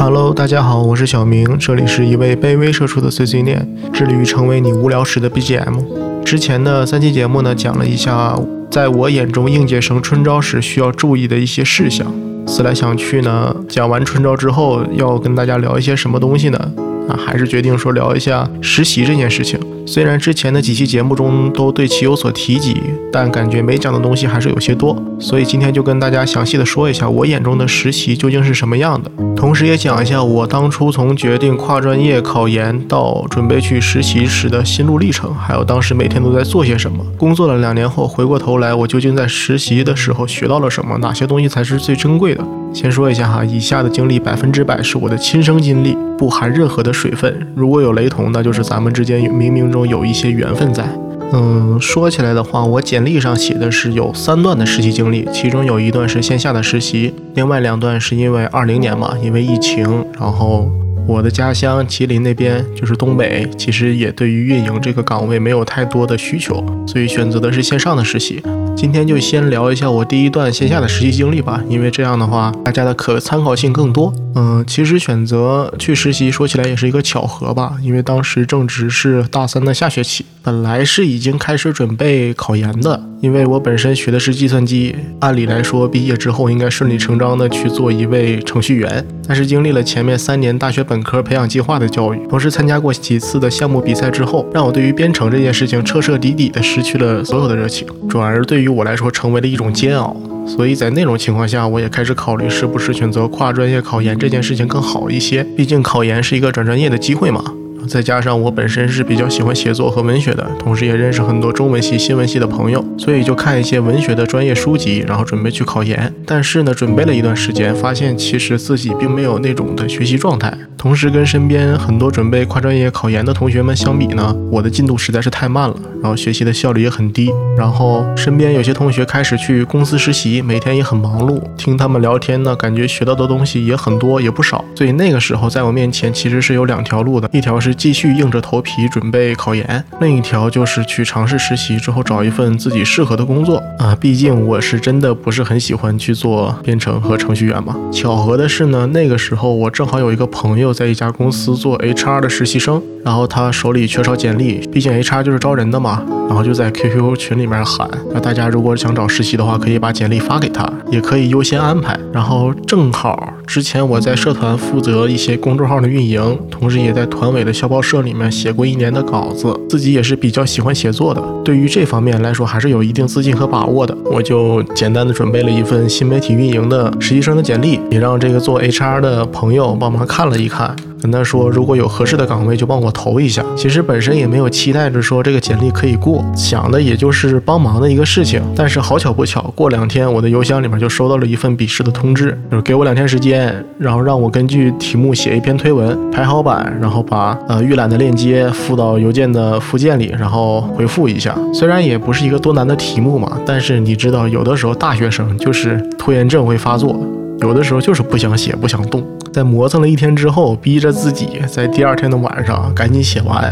Hello，大家好，我是小明，这里是一位卑微社畜的碎碎念，致力于成为你无聊时的 BGM。之前的三期节目呢，讲了一下在我眼中应届生春招时需要注意的一些事项。思来想去呢，讲完春招之后，要跟大家聊一些什么东西呢？啊，还是决定说聊一下实习这件事情。虽然之前的几期节目中都对其有所提及，但感觉没讲的东西还是有些多，所以今天就跟大家详细的说一下我眼中的实习究竟是什么样的，同时也讲一下我当初从决定跨专业考研到准备去实习时的心路历程，还有当时每天都在做些什么。工作了两年后，回过头来我究竟在实习的时候学到了什么？哪些东西才是最珍贵的？先说一下哈，以下的经历百分之百是我的亲身经历，不含任何的水分。如果有雷同，那就是咱们之间冥冥中有一些缘分在。嗯，说起来的话，我简历上写的是有三段的实习经历，其中有一段是线下的实习，另外两段是因为二零年嘛，因为疫情，然后。我的家乡吉林那边就是东北，其实也对于运营这个岗位没有太多的需求，所以选择的是线上的实习。今天就先聊一下我第一段线下的实习经历吧，因为这样的话大家的可参考性更多。嗯，其实选择去实习说起来也是一个巧合吧，因为当时正值是大三的下学期，本来是已经开始准备考研的，因为我本身学的是计算机，按理来说毕业之后应该顺理成章的去做一位程序员，但是经历了前面三年大学本。科培养计划的教育，同时参加过几次的项目比赛之后，让我对于编程这件事情彻彻底底的失去了所有的热情，转而对于我来说成为了一种煎熬。所以在那种情况下，我也开始考虑是不是选择跨专业考研这件事情更好一些，毕竟考研是一个转专业的机会嘛。再加上我本身是比较喜欢写作和文学的，同时也认识很多中文系、新闻系的朋友，所以就看一些文学的专业书籍，然后准备去考研。但是呢，准备了一段时间，发现其实自己并没有那种的学习状态。同时跟身边很多准备跨专业考研的同学们相比呢，我的进度实在是太慢了，然后学习的效率也很低。然后身边有些同学开始去公司实习，每天也很忙碌，听他们聊天呢，感觉学到的东西也很多，也不少。所以那个时候在我面前其实是有两条路的，一条是。继续硬着头皮准备考研，另一条就是去尝试实习之后找一份自己适合的工作啊。毕竟我是真的不是很喜欢去做编程和程序员嘛。巧合的是呢，那个时候我正好有一个朋友在一家公司做 HR 的实习生，然后他手里缺少简历，毕竟 HR 就是招人的嘛，然后就在 QQ 群里面喊，那大家如果想找实习的话，可以把简历发给他，也可以优先安排。然后正好之前我在社团负责一些公众号的运营，同时也在团委的校。报社里面写过一年的稿子，自己也是比较喜欢写作的，对于这方面来说还是有一定自信和把握的。我就简单的准备了一份新媒体运营的实习生的简历，也让这个做 HR 的朋友帮忙看了一看。跟他说，如果有合适的岗位，就帮我投一下。其实本身也没有期待着说这个简历可以过，想的也就是帮忙的一个事情。但是好巧不巧，过两天我的邮箱里面就收到了一份笔试的通知，就是给我两天时间，然后让我根据题目写一篇推文，排好版，然后把呃预览的链接附到邮件的附件里，然后回复一下。虽然也不是一个多难的题目嘛，但是你知道，有的时候大学生就是拖延症会发作。有的时候就是不想写，不想动，在磨蹭了一天之后，逼着自己在第二天的晚上赶紧写完，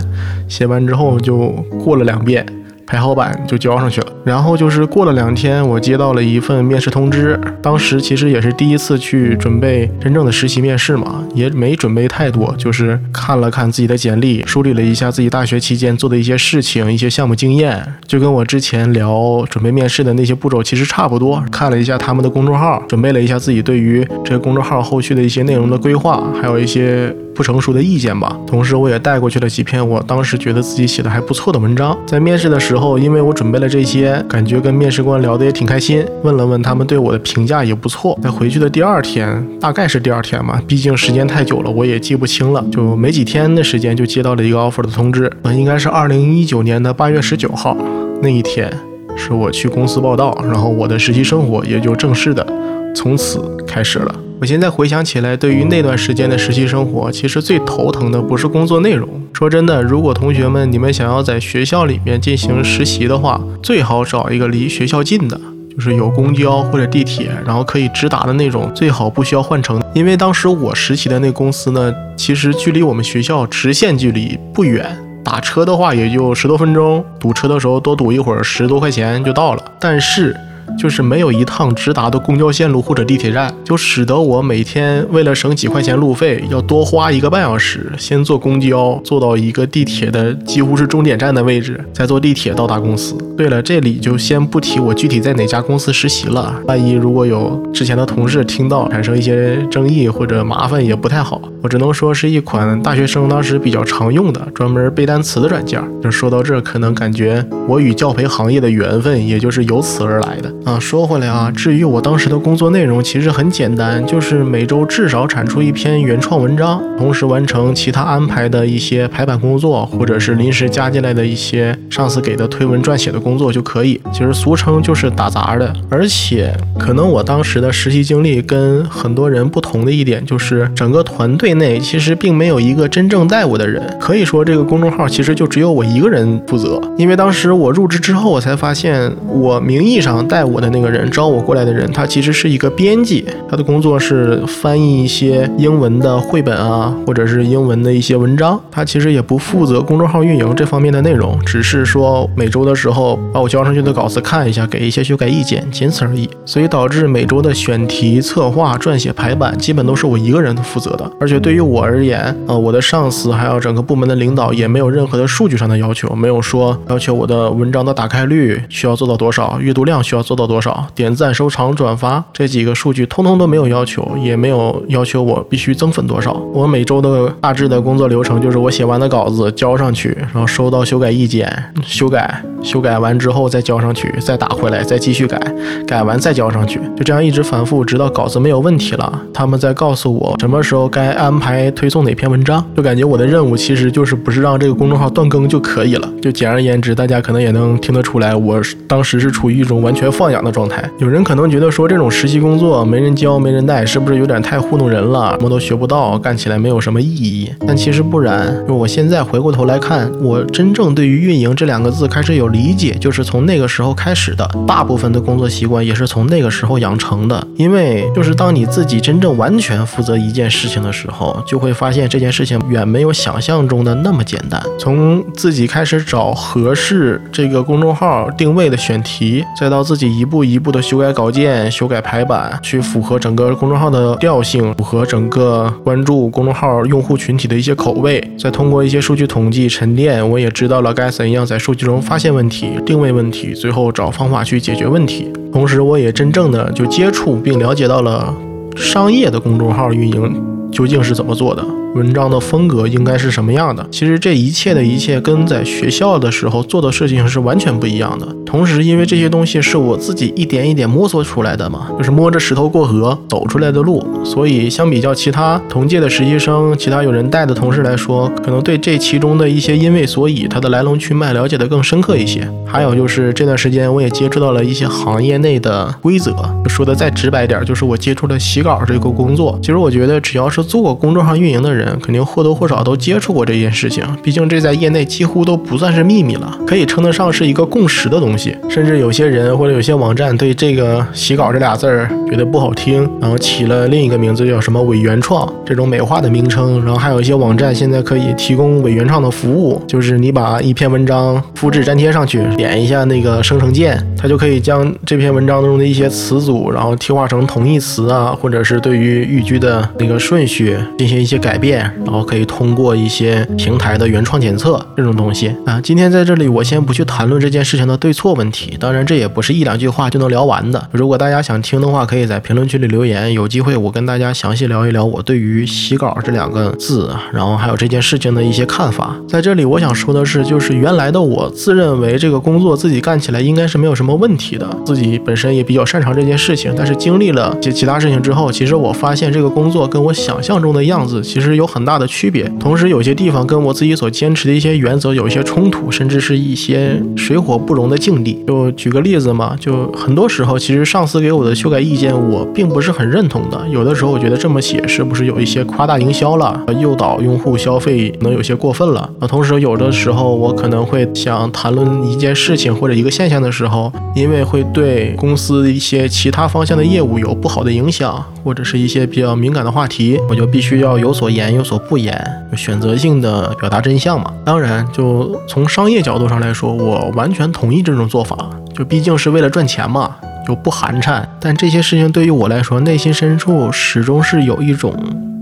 写完之后就过了两遍。排好版就交上去了，然后就是过了两天，我接到了一份面试通知。当时其实也是第一次去准备真正的实习面试嘛，也没准备太多，就是看了看自己的简历，梳理了一下自己大学期间做的一些事情、一些项目经验，就跟我之前聊准备面试的那些步骤其实差不多。看了一下他们的公众号，准备了一下自己对于这个公众号后续的一些内容的规划，还有一些。不成熟的意见吧，同时我也带过去了几篇我当时觉得自己写的还不错的文章。在面试的时候，因为我准备了这些，感觉跟面试官聊得也挺开心，问了问他们对我的评价也不错。在回去的第二天，大概是第二天吧，毕竟时间太久了，我也记不清了，就没几天的时间就接到了一个 offer 的通知，呃，应该是二零一九年的八月十九号那一天，是我去公司报道，然后我的实习生活也就正式的从此开始了。我现在回想起来，对于那段时间的实习生活，其实最头疼的不是工作内容。说真的，如果同学们你们想要在学校里面进行实习的话，最好找一个离学校近的，就是有公交或者地铁，然后可以直达的那种，最好不需要换乘。因为当时我实习的那公司呢，其实距离我们学校直线距离不远，打车的话也就十多分钟，堵车的时候多堵一会儿，十多块钱就到了。但是就是没有一趟直达的公交线路或者地铁站，就使得我每天为了省几块钱路费，要多花一个半小时，先坐公交坐到一个地铁的几乎是终点站的位置，再坐地铁到达公司。对了，这里就先不提我具体在哪家公司实习了，万一如果有之前的同事听到，产生一些争议或者麻烦也不太好。我只能说是一款大学生当时比较常用的专门背单词的软件。就说到这，可能感觉我与教培行业的缘分也就是由此而来的啊。说回来啊，至于我当时的工作内容，其实很简单，就是每周至少产出一篇原创文章，同时完成其他安排的一些排版工作，或者是临时加进来的一些上司给的推文撰写的工作就可以。其实俗称就是打杂的。而且可能我当时的实习经历跟很多人不同的一点，就是整个团队内其实并没有一个真正带我的人，可以说这个公众号其实就只有我一个人负责。因为当时我入职之后，我才发现我名义上带我的那个人招我过来的人，他其实是一个编辑，他的工作是翻译一些英文的绘本啊，或者是英文的一些文章。他其实也不负责公众号运营这方面的内容，只是说每周的时候把我交上去的稿子看一下，给一些修改意见，仅此而已。所以导致每周的选题、策划、撰写、排版，基本都是我一个人负责的。而且对于我而言，呃，我的上司还有整个部门的领导也没有任何的数据上的要求，没有说要求我的文章的打开率需要做到多少，阅读量需要做到多少，点赞、收藏、转发这几个数据通通都没有要求，也没有要求我必须增粉多少。我每周的大致的工作流程就是我写完的稿子交上去，然后收到修改意见，修改，修改完之后再交上去，再打回来，再继续改，改完再交上去，就这样一直反复，直到稿子没有问题了，他们再告诉我什么时候该安排推送哪篇文章。就感觉我的任务其实就是不是让这个公众号断更就可以了。就简而言之，大家可能也能听得出来，我当时是处于一种完全放放养的状态。有人可能觉得说这种实习工作没人教没人带，是不是有点太糊弄人了？什么都学不到，干起来没有什么意义。但其实不然，就我现在回过头来看，我真正对于运营这两个字开始有理解，就是从那个时候开始的。大部分的工作习惯也是从那个时候养成的。因为就是当你自己真正完全负责一件事情的时候，就会发现这件事情远没有想象中的那么简单。从自己开始找合适这个公众号定位的选题，再到自己一步一步的修改稿件、修改排版，去符合整个公众号的调性，符合整个关注公众号用户群体的一些口味，再通过一些数据统计沉淀，我也知道了该怎样在数据中发现问题、定位问题，最后找方法去解决问题。同时，我也真正的就接触并了解到了商业的公众号运营究竟是怎么做的。文章的风格应该是什么样的？其实这一切的一切跟在学校的时候做的事情是完全不一样的。同时，因为这些东西是我自己一点一点摸索出来的嘛，就是摸着石头过河走出来的路，所以相比较其他同届的实习生、其他有人带的同事来说，可能对这其中的一些因为所以它的来龙去脉了解的更深刻一些。还有就是这段时间我也接触到了一些行业内的规则，说的再直白点，就是我接触了洗稿这个工作。其实我觉得只要是做过公众号运营的人，肯定或多或少都接触过这件事情，毕竟这在业内几乎都不算是秘密了，可以称得上是一个共识的东西。甚至有些人或者有些网站对这个“洗稿”这俩字儿觉得不好听，然后起了另一个名字叫什么“伪原创”这种美化的名称。然后还有一些网站现在可以提供伪原创的服务，就是你把一篇文章复制粘贴上去，点一下那个生成键，它就可以将这篇文章中的一些词组，然后替换成同义词啊，或者是对于语句的那个顺序进行一些改变。然后可以通过一些平台的原创检测这种东西啊。今天在这里，我先不去谈论这件事情的对错问题，当然这也不是一两句话就能聊完的。如果大家想听的话，可以在评论区里留言，有机会我跟大家详细聊一聊我对于洗稿这两个字，然后还有这件事情的一些看法。在这里，我想说的是，就是原来的我自认为这个工作自己干起来应该是没有什么问题的，自己本身也比较擅长这件事情。但是经历了些其他事情之后，其实我发现这个工作跟我想象中的样子其实有很大的区别。同时，有些地方跟我自己所坚持的一些原则有一些冲突，甚至是一些水火不容的境地。就举个例子嘛，就很多时候，其实上司给我的修改意见，我并不是很认同的。有的时候，我觉得这么写是不是有一些夸大营销了，诱导用户消费，可能有些过分了。啊，同时有的时候，我可能会想谈论一件事情或者一个现象的时候，因为会对公司一些其他方向的业务有不好的影响，或者是一些比较敏感的话题，我就必须要有所言有所不言。选择性的表达真相嘛，当然，就从商业角度上来说，我完全同意这种做法，就毕竟是为了赚钱嘛。就不寒碜，但这些事情对于我来说，内心深处始终是有一种。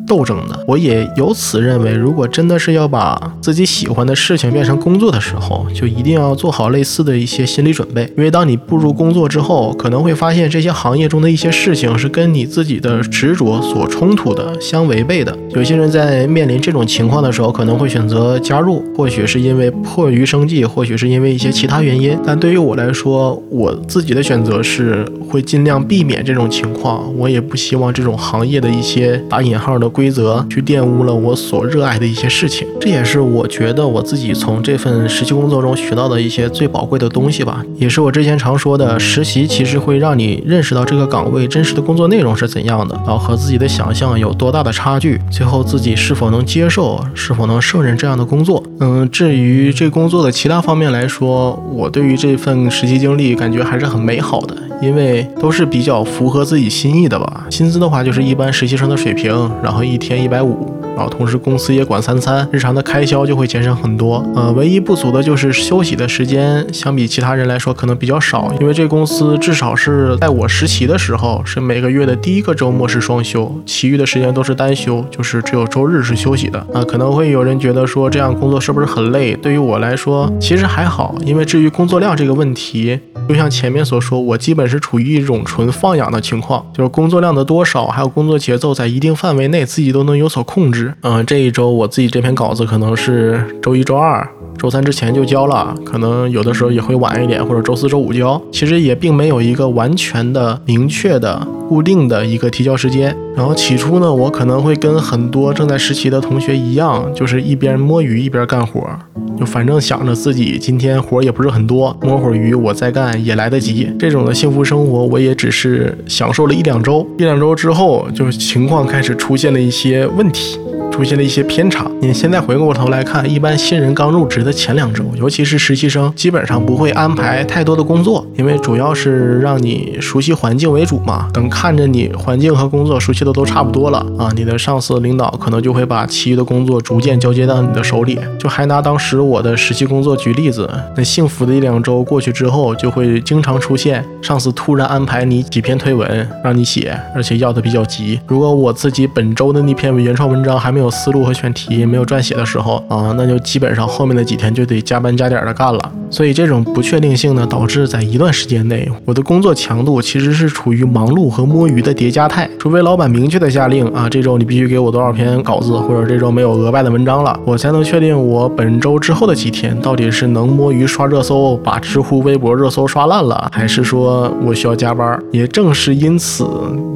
斗争的，我也由此认为，如果真的是要把自己喜欢的事情变成工作的时候，就一定要做好类似的一些心理准备。因为当你步入工作之后，可能会发现这些行业中的一些事情是跟你自己的执着所冲突的、相违背的。有些人在面临这种情况的时候，可能会选择加入，或许是因为迫于生计，或许是因为一些其他原因。但对于我来说，我自己的选择是会尽量避免这种情况。我也不希望这种行业的一些打引号的。规则去玷污了我所热爱的一些事情，这也是我觉得我自己从这份实习工作中学到的一些最宝贵的东西吧。也是我之前常说的，实习其实会让你认识到这个岗位真实的工作内容是怎样的，然后和自己的想象有多大的差距，最后自己是否能接受，是否能胜任这样的工作。嗯，至于这工作的其他方面来说，我对于这份实习经历感觉还是很美好的。因为都是比较符合自己心意的吧，薪资的话就是一般实习生的水平，然后一天一百五。然后同时公司也管三餐，日常的开销就会减省很多。呃，唯一不足的就是休息的时间，相比其他人来说可能比较少。因为这公司至少是在我实习的时候，是每个月的第一个周末是双休，其余的时间都是单休，就是只有周日是休息的。啊，可能会有人觉得说这样工作是不是很累？对于我来说，其实还好。因为至于工作量这个问题，就像前面所说，我基本是处于一种纯放养的情况，就是工作量的多少，还有工作节奏在一定范围内，自己都能有所控制。嗯，这一周我自己这篇稿子可能是周一、周二、周三之前就交了，可能有的时候也会晚一点，或者周四周五交。其实也并没有一个完全的、明确的、固定的一个提交时间。然后起初呢，我可能会跟很多正在实习的同学一样，就是一边摸鱼一边干活，就反正想着自己今天活也不是很多，摸会儿鱼我再干也来得及。这种的幸福生活，我也只是享受了一两周，一两周之后，就情况开始出现了一些问题。出现了一些偏差。你现在回过头来看，一般新人刚入职的前两周，尤其是实习生，基本上不会安排太多的工作，因为主要是让你熟悉环境为主嘛。等看着你环境和工作熟悉的都差不多了啊，你的上司领导可能就会把其余的工作逐渐交接到你的手里。就还拿当时我的实习工作举例子，那幸福的一两周过去之后，就会经常出现上司突然安排你几篇推文让你写，而且要的比较急。如果我自己本周的那篇原创文章还没有。思路和选题没有撰写的时候啊，那就基本上后面的几几天就得加班加点的干了。所以这种不确定性呢，导致在一段时间内，我的工作强度其实是处于忙碌和摸鱼的叠加态。除非老板明确的下令啊，这周你必须给我多少篇稿子，或者这周没有额外的文章了，我才能确定我本周之后的几天到底是能摸鱼刷热搜，把知乎、微博热搜刷烂了，还是说我需要加班。也正是因此，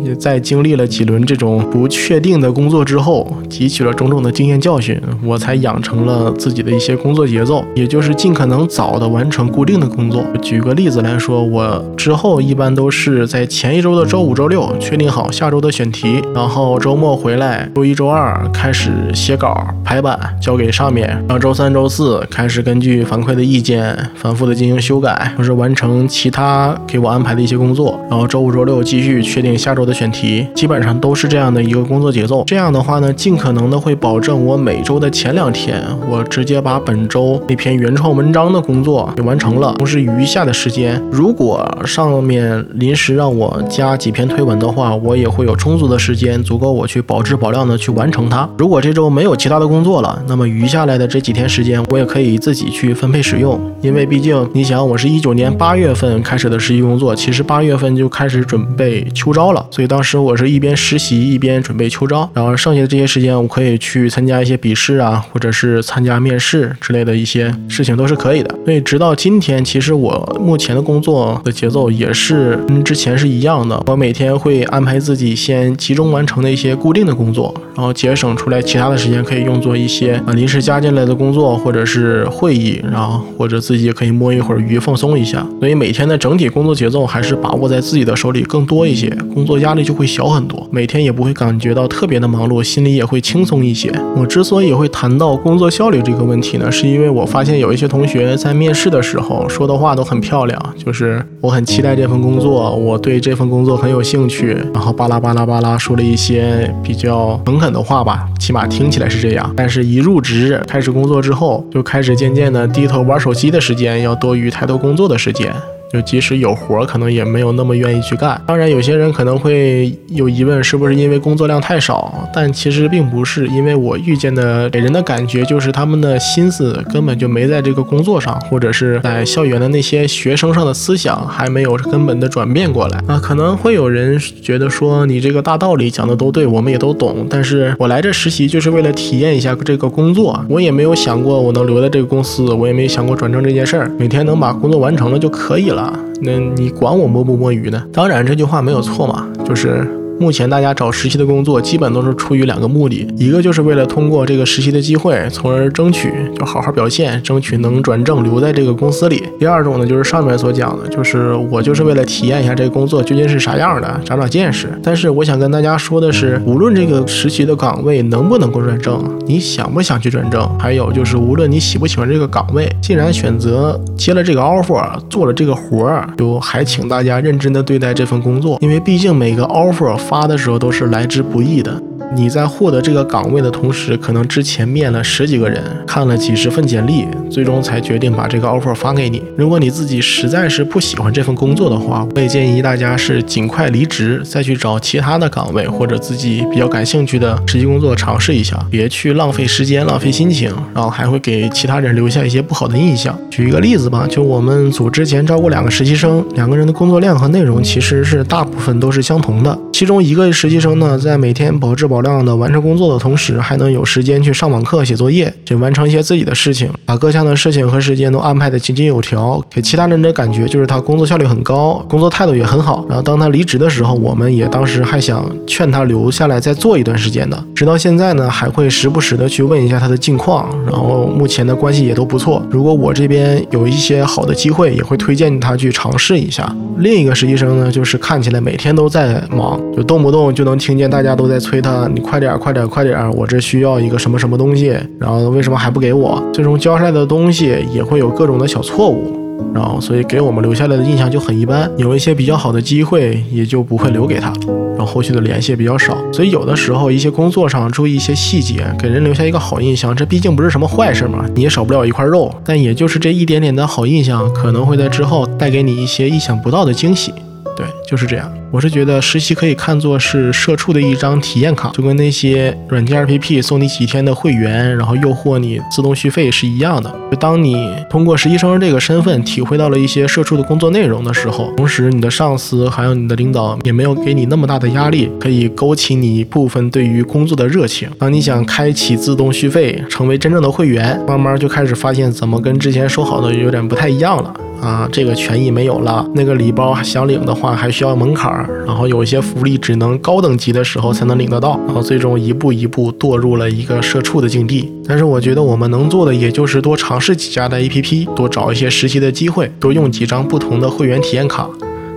也在经历了几轮这种不确定的工作之后，汲取了种种的经验教训，我才养成了自己的一些工作节奏，也就是尽可能早。的完成固定的工作。举个例子来说，我之后一般都是在前一周的周五、周六确定好下周的选题，然后周末回来，周一周二开始写稿、排版，交给上面，然后周三、周四开始根据反馈的意见反复的进行修改，或是完成其他给我安排的一些工作，然后周五、周六继续确定下周的选题，基本上都是这样的一个工作节奏。这样的话呢，尽可能的会保证我每周的前两天，我直接把本周周那篇原创文章的工作。作也完成了，同时余下的时间，如果上面临时让我加几篇推文的话，我也会有充足的时间，足够我去保质保量的去完成它。如果这周没有其他的工作了，那么余下来的这几天时间，我也可以自己去分配使用。因为毕竟你想，我是一九年八月份开始的实习工作，其实八月份就开始准备秋招了，所以当时我是一边实习一边准备秋招，然后剩下的这些时间，我可以去参加一些笔试啊，或者是参加面试之类的的一些事情都是可以的。所以。直到今天，其实我目前的工作的节奏也是跟之前是一样的。我每天会安排自己先集中完成的一些固定的工作，然后节省出来其他的时间可以用作一些啊临时加进来的工作，或者是会议，然后或者自己也可以摸一会儿鱼放松一下。所以每天的整体工作节奏还是把握在自己的手里更多一些，工作压力就会小很多，每天也不会感觉到特别的忙碌，心里也会轻松一些。我之所以会谈到工作效率这个问题呢，是因因为我发现有一些同学在。面试的时候说的话都很漂亮，就是我很期待这份工作，我对这份工作很有兴趣，然后巴拉巴拉巴拉说了一些比较诚恳的话吧，起码听起来是这样。但是，一入职开始工作之后，就开始渐渐的低头玩手机的时间要多于抬头工作的时间。就即使有活，可能也没有那么愿意去干。当然，有些人可能会有疑问，是不是因为工作量太少？但其实并不是，因为我遇见的给人的感觉就是他们的心思根本就没在这个工作上，或者是在校园的那些学生上的思想还没有根本的转变过来啊。可能会有人觉得说你这个大道理讲的都对，我们也都懂，但是我来这实习就是为了体验一下这个工作，我也没有想过我能留在这个公司，我也没想过转正这件事儿，每天能把工作完成了就可以了。那你管我摸不摸鱼呢？当然这句话没有错嘛，就是。目前大家找实习的工作，基本都是出于两个目的，一个就是为了通过这个实习的机会，从而争取就好好表现，争取能转正留在这个公司里。第二种呢，就是上面所讲的，就是我就是为了体验一下这个工作究竟是啥样的，长长见识。但是我想跟大家说的是，无论这个实习的岗位能不能够转正，你想不想去转正，还有就是无论你喜不喜欢这个岗位，既然选择接了这个 offer，做了这个活儿，就还请大家认真的对待这份工作，因为毕竟每个 offer。发的时候都是来之不易的。你在获得这个岗位的同时，可能之前面了十几个人，看了几十份简历，最终才决定把这个 offer 发给你。如果你自己实在是不喜欢这份工作的话，我也建议大家是尽快离职，再去找其他的岗位或者自己比较感兴趣的实习工作尝试一下，别去浪费时间、浪费心情，然后还会给其他人留下一些不好的印象。举一个例子吧，就我们组之前招过两个实习生，两个人的工作量和内容其实是大部分都是相同的。其中一个实习生呢，在每天保质保少量的完成工作的同时，还能有时间去上网课、写作业，去完成一些自己的事情，把各项的事情和时间都安排的井井有条，给其他人的感觉就是他工作效率很高，工作态度也很好。然后当他离职的时候，我们也当时还想劝他留下来再做一段时间的，直到现在呢，还会时不时的去问一下他的近况，然后目前的关系也都不错。如果我这边有一些好的机会，也会推荐他去尝试一下。另一个实习生呢，就是看起来每天都在忙。就动不动就能听见大家都在催他，你快点，快点，快点！我这需要一个什么什么东西，然后为什么还不给我？最终交出来的东西也会有各种的小错误。然后，所以给我们留下来的印象就很一般，有一些比较好的机会也就不会留给他，然后后续的联系也比较少。所以有的时候一些工作上注意一些细节，给人留下一个好印象，这毕竟不是什么坏事嘛，你也少不了一块肉。但也就是这一点点的好印象，可能会在之后带给你一些意想不到的惊喜。对，就是这样。我是觉得实习可以看作是社畜的一张体验卡，就跟那些软件 APP 送你几天的会员，然后诱惑你自动续费是一样的。就当你通过实习生这个身份体会到了一些社畜的工作内容的时候，同时你的上司还有你的领导也没有给你那么大的压力，可以勾起你部分对于工作的热情。当你想开启自动续费，成为真正的会员，慢慢就开始发现怎么跟之前说好的有点不太一样了啊，这个权益没有了，那个礼包想领的话还需要门槛儿。然后有一些福利只能高等级的时候才能领得到，然后最终一步一步堕入了一个社畜的境地。但是我觉得我们能做的也就是多尝试几家的 APP，多找一些实习的机会，多用几张不同的会员体验卡，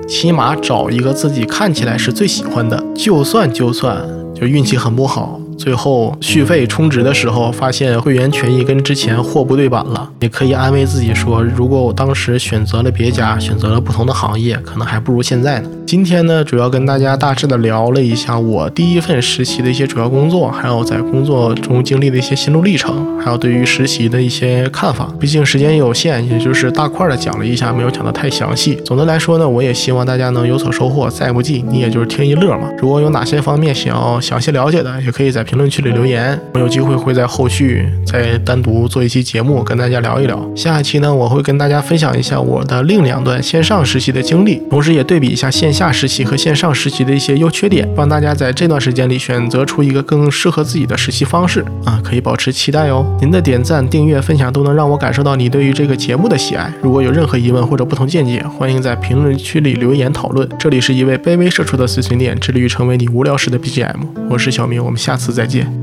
起码找一个自己看起来是最喜欢的。就算就算就运气很不好。最后续费充值的时候，发现会员权益跟之前货不对版了，也可以安慰自己说，如果我当时选择了别家，选择了不同的行业，可能还不如现在呢。今天呢，主要跟大家大致的聊了一下我第一份实习的一些主要工作，还有在工作中经历的一些心路历程，还有对于实习的一些看法。毕竟时间有限，也就是大块的讲了一下，没有讲的太详细。总的来说呢，我也希望大家能有所收获。再不济，你也就是听一乐嘛。如果有哪些方面想要详细了解的，也可以在。评论区里留言，我有机会会在后续再单独做一期节目跟大家聊一聊。下一期呢，我会跟大家分享一下我的另两段线上实习的经历，同时也对比一下线下实习和线上实习的一些优缺点，帮大家在这段时间里选择出一个更适合自己的实习方式啊，可以保持期待哦。您的点赞、订阅、分享都能让我感受到你对于这个节目的喜爱。如果有任何疑问或者不同见解，欢迎在评论区里留言讨论。这里是一位卑微社畜的碎碎念，致力于成为你无聊时的 BGM。我是小明，我们下次再见。